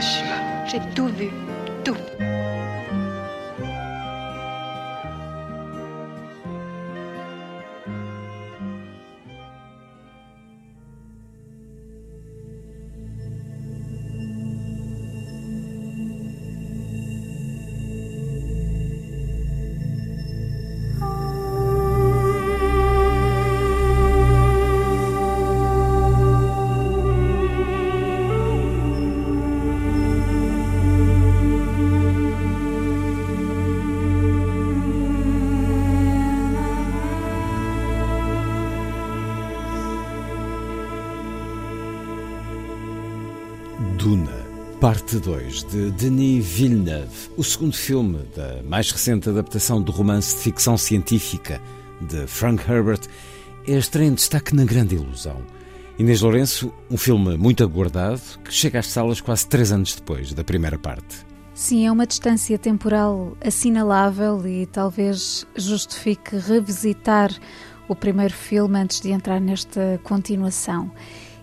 J'ai tout vu. Tout. Duna, parte 2, de Denis Villeneuve, o segundo filme da mais recente adaptação do romance de ficção científica de Frank Herbert, é a estreia em destaque na Grande Ilusão. Inês Lourenço, um filme muito aguardado, que chega às salas quase três anos depois da primeira parte. Sim, é uma distância temporal assinalável e talvez justifique revisitar o primeiro filme antes de entrar nesta continuação.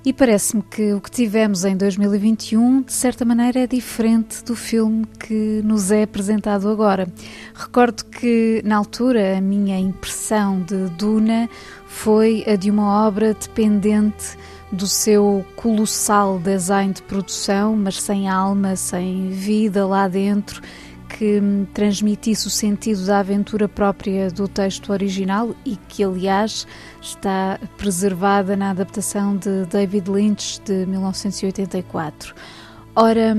E parece-me que o que tivemos em 2021, de certa maneira, é diferente do filme que nos é apresentado agora. Recordo que, na altura, a minha impressão de Duna foi a de uma obra dependente do seu colossal design de produção, mas sem alma, sem vida lá dentro, que transmitisse o sentido da aventura própria do texto original e que, aliás, está preservada na adaptação de David Lynch de 1984. Ora,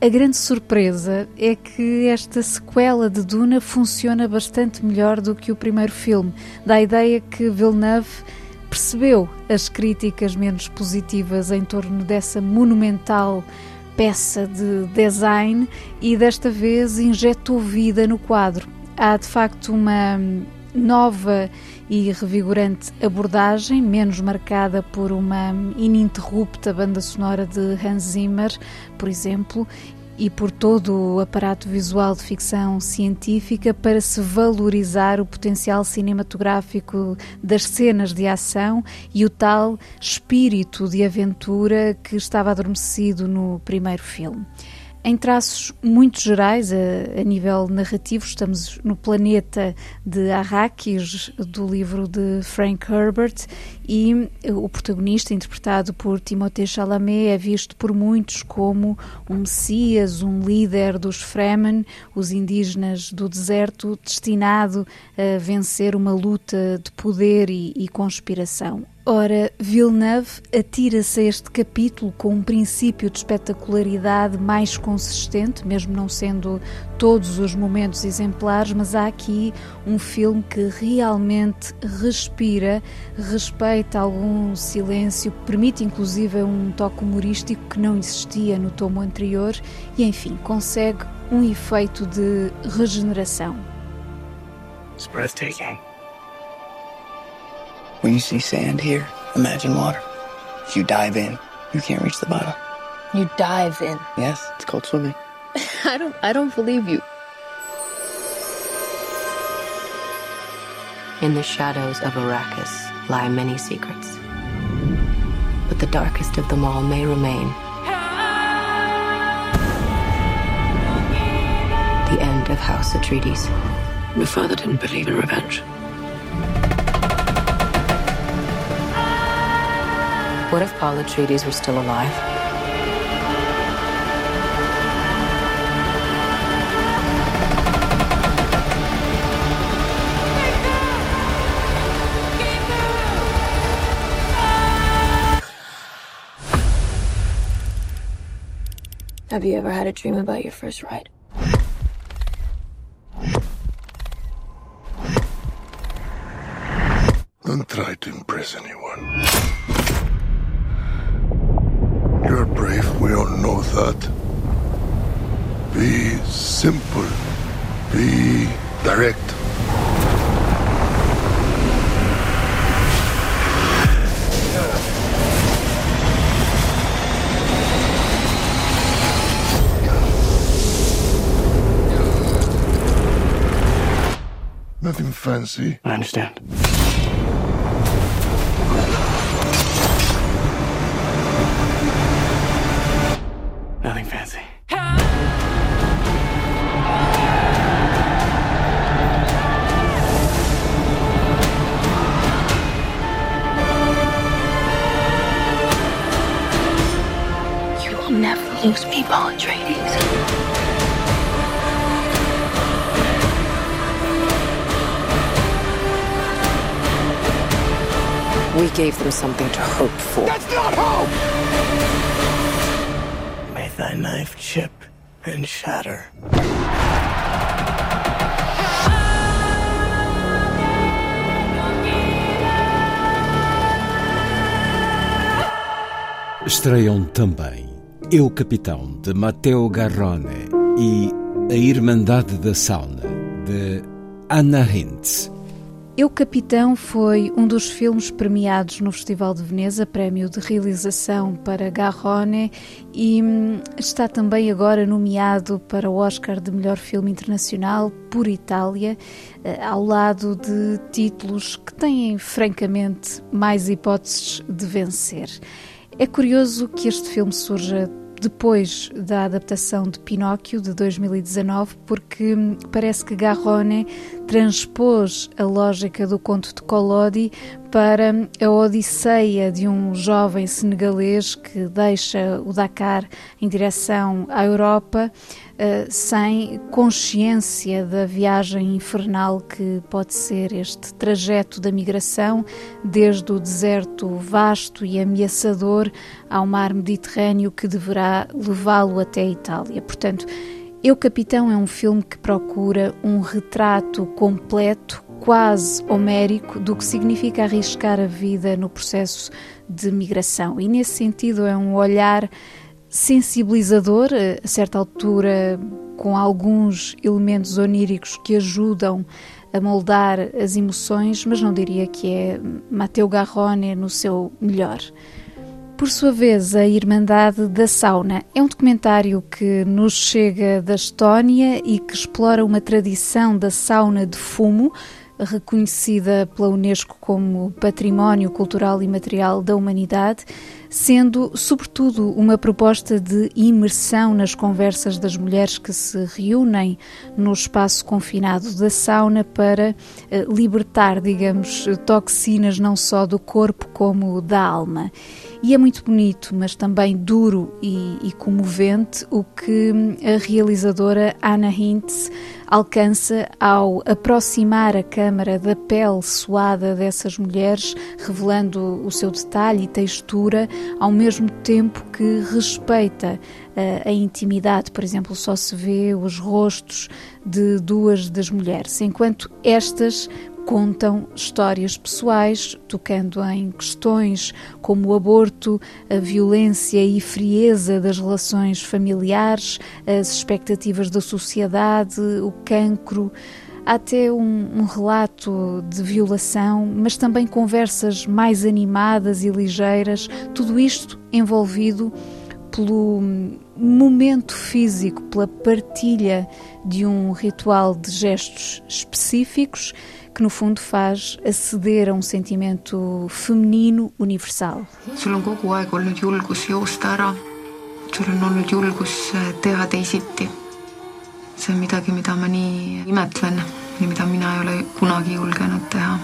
a grande surpresa é que esta sequela de Duna funciona bastante melhor do que o primeiro filme. Dá a ideia que Villeneuve percebeu as críticas menos positivas em torno dessa monumental peça de design e desta vez injetou vida no quadro. Há de facto uma nova e revigorante abordagem, menos marcada por uma ininterrupta banda sonora de Hans Zimmer, por exemplo, e por todo o aparato visual de ficção científica para se valorizar o potencial cinematográfico das cenas de ação e o tal espírito de aventura que estava adormecido no primeiro filme. Em traços muito gerais, a, a, nível narrativo, estamos no planeta de Arrakis, do livro de Frank Herbert, e o protagonista, interpretado por Timothée Chalamet, é visto por muitos como um messias, um líder dos Fremen, os indígenas do deserto, destinado a vencer uma luta de poder e, e conspiração. Ora, Villeneuve atira-se a este capítulo com um princípio de espetacularidade mais consistente, mesmo não sendo todos os momentos exemplares, mas há aqui um filme que realmente respira, respeita algum silêncio, permite inclusive um toque humorístico que não existia no tomo anterior e, enfim, consegue um efeito de regeneração. It's breathtaking. When you see sand here, imagine water. If you dive in, you can't reach the bottom. You dive in. Yes, it's called swimming. I don't I don't believe you. In the shadows of Arrakis lie many secrets. But the darkest of them all may remain. The end of House Atreides. My father didn't believe in revenge. What if Paul Atreides were still alive? Have you ever had a dream about your first ride? Don't try to impress anyone. You're brave, we all know that. Be simple. Be direct. Nothing fancy. I understand. Will never me, Atreides. We gave them something to hope for. That's not hope! May thy knife chip and shatter. Estreiam também Eu Capitão, de Matteo Garrone, e A Irmandade da Sauna, de Anna Hintz. Eu Capitão foi um dos filmes premiados no Festival de Veneza, prémio de realização para Garrone, e hum, está também agora nomeado para o Oscar de melhor filme internacional por Itália, eh, ao lado de títulos que têm francamente mais hipóteses de vencer. É curioso que este filme surja depois da adaptação de Pinóquio de 2019, porque parece que Garrone transpôs a lógica do conto de Collodi para a odisseia de um jovem senegalês que deixa o Dakar em direção à Europa uh, sem consciência da viagem infernal que pode ser este trajeto da migração desde o deserto vasto e ameaçador ao mar Mediterrâneo que deverá levá-lo até a Itália. Portanto, eu Capitão é um filme que procura um retrato completo, quase homérico, do que significa arriscar a vida no processo de migração. E nesse sentido é um olhar sensibilizador, a certa altura com alguns elementos oníricos que ajudam a moldar as emoções, mas não diria que é Matteo Garrone no seu melhor. Por sua vez, a Irmandade da Sauna. É um documentário que nos chega da Estónia e que explora uma tradição da sauna de fumo, reconhecida pela Unesco como Património Cultural e Material da Humanidade, sendo, sobretudo, uma proposta de imersão nas conversas das mulheres que se reúnem no espaço confinado da sauna para eh, libertar, digamos, toxinas não só do corpo como da alma. E é muito bonito, mas também duro e, e comovente o que a realizadora Anna Hintz alcança ao aproximar a câmara da pele suada dessas mulheres, revelando o seu detalhe e textura, ao mesmo tempo que respeita a, eh, a intimidade. Por exemplo, só se vê os rostos de duas das mulheres, enquanto estas contam histórias pessoais, tocando em questões como o aborto, a violência e frieza das relações familiares, as expectativas da sociedade, o cancro. Há até um, um, relato de violação, mas também conversas mais animadas e ligeiras, tudo isto envolvido pelo momento físico, pela partilha de um ritual de gestos específicos que no fundo faz aceder a um sentimento feminino universal. sul. See on midagi, mida ma nii imetlen ja mida mina ei ole kunagi julgenud teha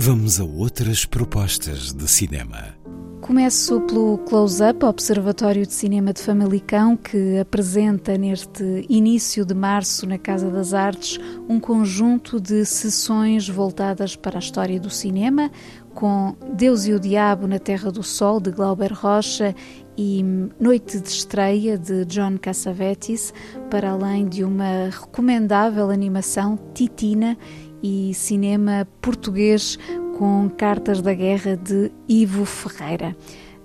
Vamos a outras propostas de cinema. Começo pelo Close-Up, Observatório de Cinema de Famalicão, que apresenta neste início de março na Casa das Artes um conjunto de sessões voltadas para a história do cinema, com Deus e o Diabo na Terra do Sol, de Glauber Rocha, e Noite de Estreia de John Cassavetes, para além de uma recomendável animação Titina e cinema português com Cartas da Guerra de Ivo Ferreira.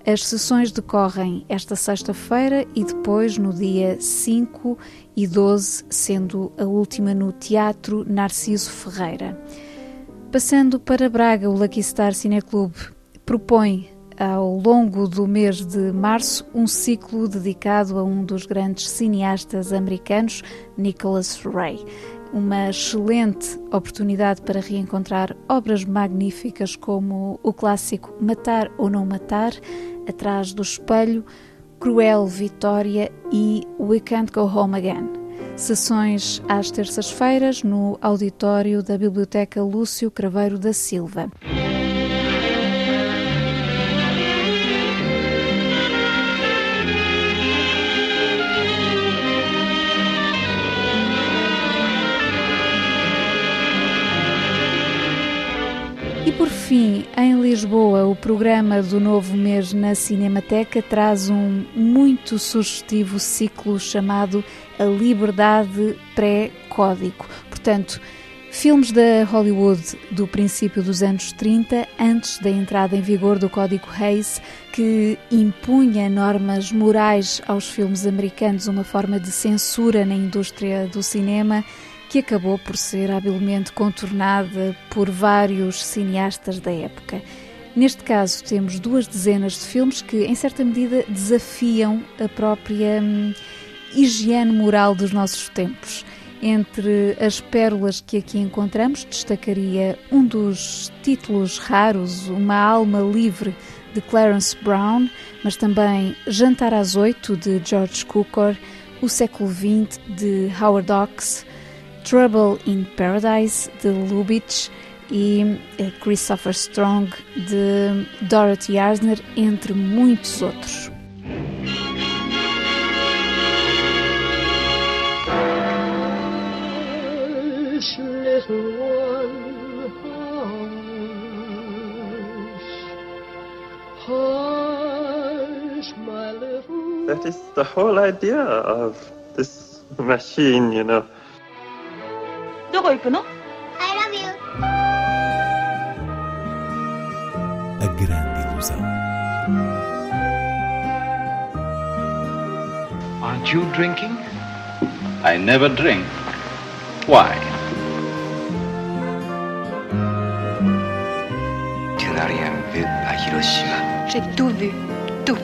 As sessões decorrem esta sexta-feira e depois no dia 5 e 12, sendo a última no Teatro Narciso Ferreira. Passando para Braga, o Lucky Star Cineclube propõe ao longo do mês de março um ciclo dedicado a um dos grandes cineastas americanos, Nicholas Ray. Uma excelente oportunidade para reencontrar obras magníficas como o clássico Matar ou Não Matar, Atrás do Espelho, Cruel Vitória e We Can't Go Home Again. Sessões às terças-feiras no auditório da Biblioteca Lúcio Craveiro da Silva. Por fim, em Lisboa, o programa do novo mês na Cinemateca traz um muito sugestivo ciclo chamado A Liberdade Pré-Código. Portanto, filmes da Hollywood do princípio dos anos 30, antes da entrada em vigor do Código Hayes, que impunha normas morais aos filmes americanos, uma forma de censura na indústria do cinema que acabou por ser habilmente contornada por vários cineastas da época. Neste caso, temos duas dezenas de filmes que, em certa medida, desafiam a própria hum, higiene moral dos nossos tempos. Entre as pérolas que aqui encontramos, destacaria um dos títulos raros, Uma Alma Livre, de Clarence Brown, mas também Jantar às Oito, de George Cukor, O Século XX, de Howard Hawks, Trouble in Paradise, de Lubitsch, e eh, Christopher Strong, de Dorothy Arzner, entre muitos outros. Hush, little one, hush. Hush, my little That is the whole idea of this machine, you know. どこ行くの I love you. A grande ilusão. Aren't you drinking? I never drink. Why? Tu n'as rien vu à Hiroshima. J'ai tout vu, tout.